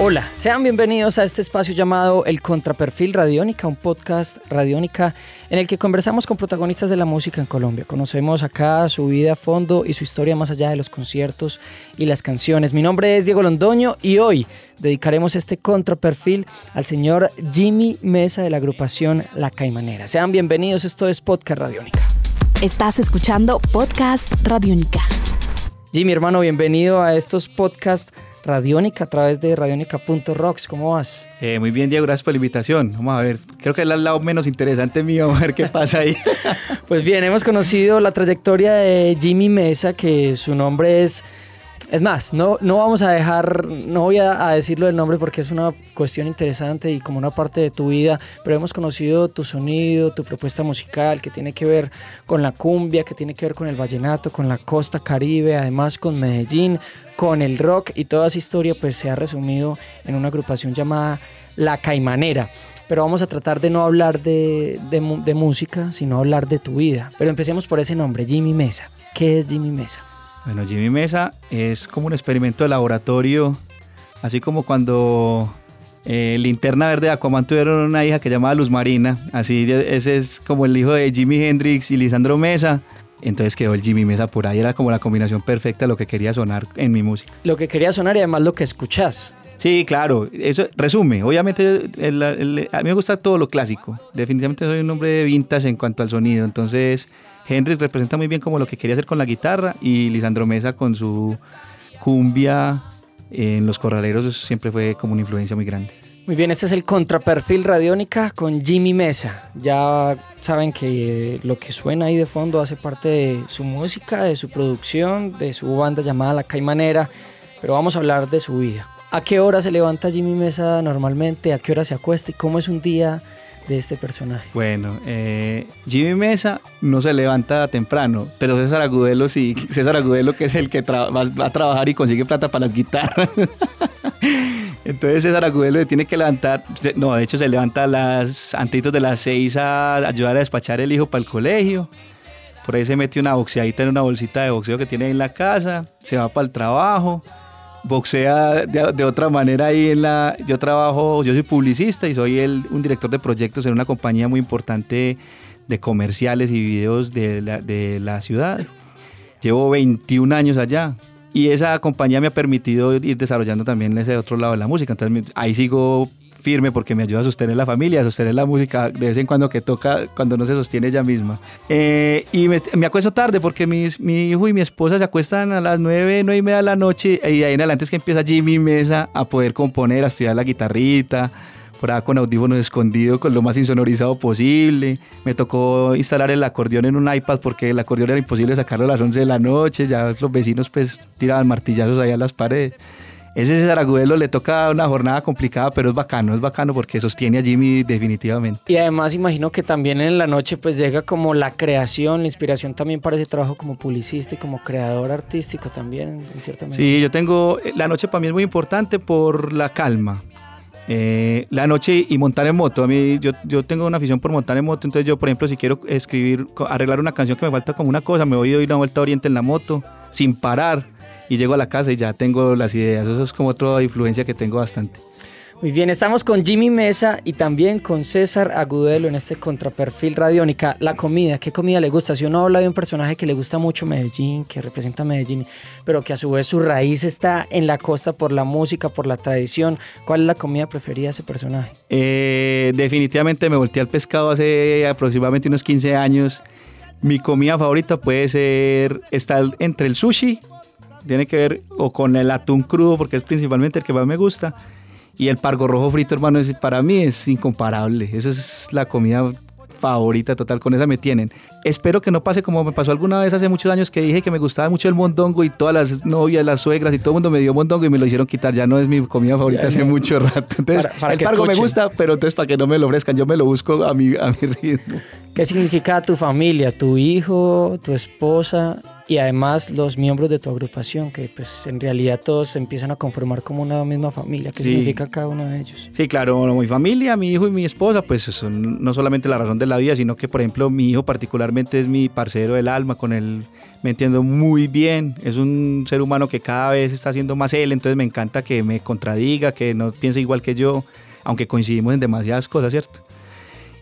Hola, sean bienvenidos a este espacio llamado El Contraperfil Radiónica, un podcast radiónica en el que conversamos con protagonistas de la música en Colombia. Conocemos acá su vida a fondo y su historia más allá de los conciertos y las canciones. Mi nombre es Diego Londoño y hoy dedicaremos este contraperfil al señor Jimmy Mesa de la agrupación La Caimanera. Sean bienvenidos, esto es Podcast Radiónica. Estás escuchando Podcast Radiónica. Jimmy, hermano, bienvenido a estos podcasts Radiónica a través de radionica.rocks. ¿Cómo vas? Eh, muy bien, Diego, gracias por la invitación. Vamos a ver, creo que es el lado menos interesante mío, vamos a ver qué pasa ahí. pues bien, hemos conocido la trayectoria de Jimmy Mesa, que su nombre es es más, no, no vamos a dejar, no voy a, decirlo del nombre porque es una cuestión interesante y como una parte de tu vida, pero hemos conocido tu sonido, tu propuesta musical que tiene que ver con la cumbia, que tiene que ver con el vallenato, con la costa caribe, además con Medellín, con el rock y toda esa historia pues se ha resumido en una agrupación llamada La Caimanera pero vamos a tratar de no hablar de, de, música, sino hablar de tu vida. Pero empecemos por ese nombre, Jimmy Mesa. ¿Qué es Jimmy Mesa? Bueno, Jimmy Mesa es como un experimento de laboratorio, así como cuando eh, Linterna Verde de Aquaman tuvieron una hija que llamaba Luz Marina, así ese es como el hijo de Jimi Hendrix y Lisandro Mesa. Entonces quedó el Jimmy Mesa por ahí, era como la combinación perfecta de lo que quería sonar en mi música. Lo que quería sonar y además lo que escuchás. Sí, claro, eso resume. Obviamente a mí me gusta todo lo clásico. Definitivamente soy un hombre de vintage en cuanto al sonido. Entonces Henry representa muy bien como lo que quería hacer con la guitarra y Lisandro Mesa con su cumbia en los corraleros siempre fue como una influencia muy grande. Muy bien, este es el contraperfil Radiónica con Jimmy Mesa. Ya saben que lo que suena ahí de fondo hace parte de su música, de su producción, de su banda llamada La Caimanera, pero vamos a hablar de su vida. ¿A qué hora se levanta Jimmy Mesa normalmente? ¿A qué hora se acuesta? ¿Y cómo es un día de este personaje? Bueno, eh, Jimmy Mesa no se levanta temprano, pero César Agudelo sí, César Agudelo que es el que va, a trabajar y consigue plata para las guitarras. Entonces César Agudelo tiene que levantar, no, de hecho se levanta a las antitos de las seis a ayudar a despachar el hijo para el colegio. Por ahí se mete una boxeadita en una bolsita de boxeo que tiene en la casa, se va para el trabajo boxea de, otra manera ahí en la... Yo trabajo, yo soy publicista y soy el, un director de proyectos en una compañía muy importante de comerciales y videos de la, de la ciudad. Llevo 21 años allá y esa compañía me ha permitido ir desarrollando también ese otro lado de la música. Entonces ahí sigo firme porque me ayuda a sostener la familia, a sostener la música de vez en cuando que toca, cuando no se sostiene ella misma. Eh, y me, me, acuesto tarde porque mis, mi hijo y mi esposa se acuestan a las 9, 9 y media de la noche y ahí en adelante es que empieza Jimmy Mesa a poder componer, a estudiar la guitarrita, por acá con audífonos escondidos, con lo más insonorizado posible. Me tocó instalar el acordeón en un iPad porque el acordeón era imposible sacarlo a las 11 de la noche, ya los vecinos pues tiraban martillazos ahí a las paredes. Ese César Agudelo le toca una jornada complicada, pero es bacano, es bacano porque sostiene a Jimmy definitivamente. Y además imagino que también en la noche pues llega como la creación, la inspiración también para ese trabajo como publicista y como creador artístico también, en cierta medida. Sí, yo tengo, la noche para mí es muy importante por la calma. Eh, la noche y montar en moto. A mí, yo, yo tengo una afición por montar en moto, entonces yo, por ejemplo, si quiero escribir, arreglar una canción que me falta como una cosa, me voy a ir una vuelta a Oriente en la moto, sin parar y llego a la casa y ya tengo las ideas. Eso es como otra influencia que tengo bastante. Muy bien, estamos con Jimmy Mesa y también con César Agudelo en este contraperfil radiónica. La comida, ¿qué comida le gusta? Si uno habla de un personaje que le gusta mucho Medellín, que representa Medellín, pero que a su vez su raíz está en la costa por la música, por la tradición, ¿cuál es la comida preferida de ese personaje? Eh, definitivamente me volteé al pescado hace aproximadamente unos 15 años. Mi comida favorita puede ser estar entre el sushi tiene que ver o con el atún crudo, porque es principalmente el que más me gusta. Y el pargo rojo frito, hermano, para mí es incomparable. Esa es la comida favorita total, con esa me tienen. Espero que no pase como me pasó alguna vez hace muchos años que dije que me gustaba mucho el mondongo y todas las novias, las suegras y todo el mundo me dio mondongo y me lo hicieron quitar. Ya no es mi comida favorita hace mucho rato. Entonces, el pargo me gusta, pero entonces para que no me lo ofrezcan, yo me lo busco a mi, a mi ritmo. ¿Qué significa tu familia, tu hijo, tu esposa y además los miembros de tu agrupación? Que pues en realidad todos se empiezan a conformar como una misma familia. ¿Qué Sí. significa cada uno de ellos? Sí, claro, mi familia, mi hijo y mi esposa, pues son no solamente la razón de la vida, sino que, por ejemplo, mi hijo particularmente es mi parcero del alma, con él me entiendo muy bien, es un ser humano que cada vez está haciendo más él, entonces me encanta que me contradiga, que no piense igual que yo, aunque coincidimos en demasiadas cosas, ¿cierto?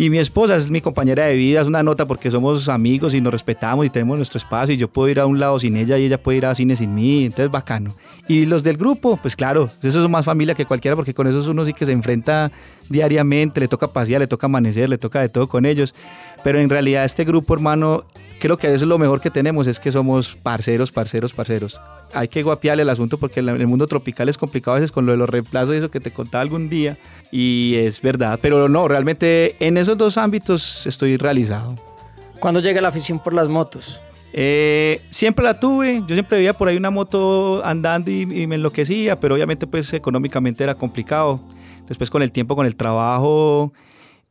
Y mi esposa es mi compañera de vida, es una nota porque somos amigos y nos respetamos y tenemos nuestro espacio y yo puedo ir a un lado sin ella y ella puede ir a cine sin mí, entonces bacano. Y los del grupo, pues claro, eso es más familia que cualquiera porque con esos uno sí que se enfrenta diariamente, le toca pasear, le toca amanecer, le toca de todo con ellos. Pero en realidad este grupo, hermano, creo que eso es lo mejor que tenemos, es que somos parceros, parceros, parceros. Hay que guapiarle el asunto porque el mundo tropical es complicado a veces con lo de los reemplazos y eso que te contaba algún día. Y es verdad, pero no, realmente en esos dos ámbitos estoy realizado. ¿Cuándo llega la afición por las motos? Eh, siempre la tuve, yo siempre veía por ahí una moto andando y, y me enloquecía, pero obviamente pues económicamente era complicado. Después con el tiempo, con el trabajo,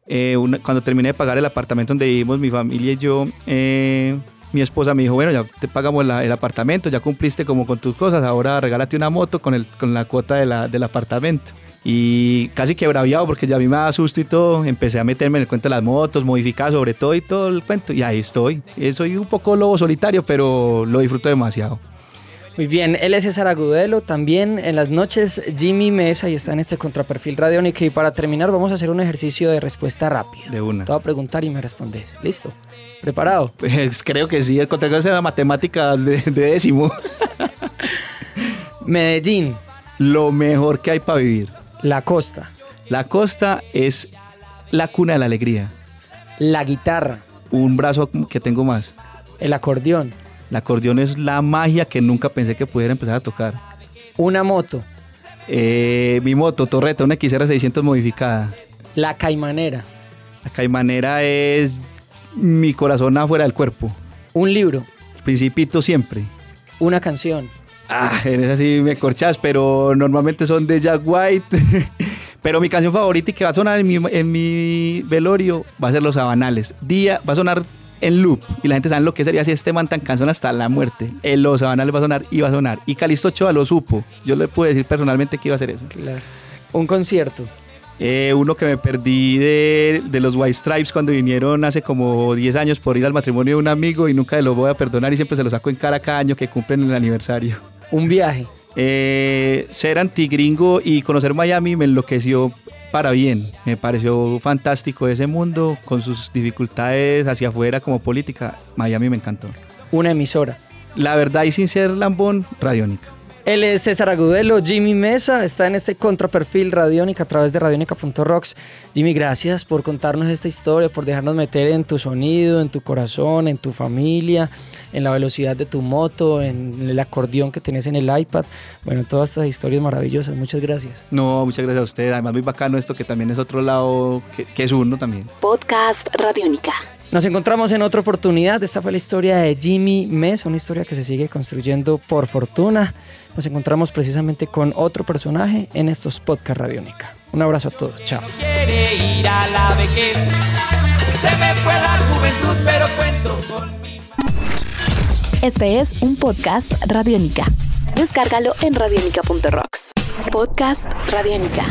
eh, cuando terminé de pagar el apartamento donde vivimos mi familia y yo, eh, mi esposa me dijo, bueno, ya te pagamos el apartamento, ya cumpliste como con tus cosas, ahora regálate una moto con, el, con la cuota del apartamento. Y casi que braviado porque ya a mí me daba susto y todo, empecé a meterme en el cuento de las motos, modificadas sobre todo y todo el cuento, y ahí estoy. Eh, Soy un poco lobo solitario, pero lo disfruto demasiado. Muy bien, él es César Agudelo, también en las noches Jimmy Mesa y está en este contraperfil radiónica. Y para terminar, vamos a hacer un ejercicio de respuesta rápida. De una. Te voy a preguntar y me respondes. ¿Listo? ¿Preparado? Pues creo que sí, el contexto de matemáticas de, de décimo. Medellín, Lo mejor que hay para vivir. la costa, La costa es la cuna de la alegría. la guitarra, Un brazo que tengo más. el acordeón, El acordeón es la magia que nunca pensé que pudiera empezar a tocar. una moto, Eh, mi moto, Torreta, una XR600 modificada. la caimanera, La caimanera es mi corazón afuera del cuerpo. un libro, El principito siempre. una canción, Ah, en esa sí me corchas, pero normalmente son de Jack White. pero mi canción favorita y que va a sonar en mi, en mi velorio va a ser Los Sabanales. Día va a sonar en loop y la gente sabe lo que sería si este man tan cansón hasta la muerte. En Los Sabanales va a sonar y va a sonar. Y Calisto Ochoa lo supo. Yo le pude decir personalmente que iba a hacer eso. claro. un concierto, Eh, uno que me perdí de, de los White Stripes cuando vinieron hace como 10 años por ir al matrimonio de un amigo y nunca se lo voy a perdonar y siempre se lo saco en cara cada año que cumplen el aniversario. un viaje, Eh, ser antigringo y conocer Miami me enloqueció para bien. Me pareció fantástico ese mundo con sus dificultades hacia afuera como política. Miami me encantó. una emisora. La verdad y sin ser lambón, Radiónica. Él es César Agudelo, Jimmy Mesa, está en este contraperfil Radiónica a través de radionica.rocks. Jimmy, gracias por contarnos esta historia, por dejarnos meter en tu sonido, en tu corazón, en tu familia, en la velocidad de tu moto, en el acordeón que tenés en el iPad. Bueno, todas estas historias maravillosas. Muchas gracias. No, muchas gracias a usted. Además, muy bacano esto que también es otro lado que, que es uno también. Podcast Radiónica. Nos encontramos en otra oportunidad. Esta fue la historia de Jimmy Mesa, una historia que se sigue construyendo por fortuna. Nos encontramos precisamente con otro personaje en estos podcast Radiónica. Un abrazo a todos. Chao. quiere ir a la vejez. Se me fue la juventud, pero cuento con mi Este es un podcast Radiónica. Descárgalo en radiónica.rocks. Podcast Radiónica.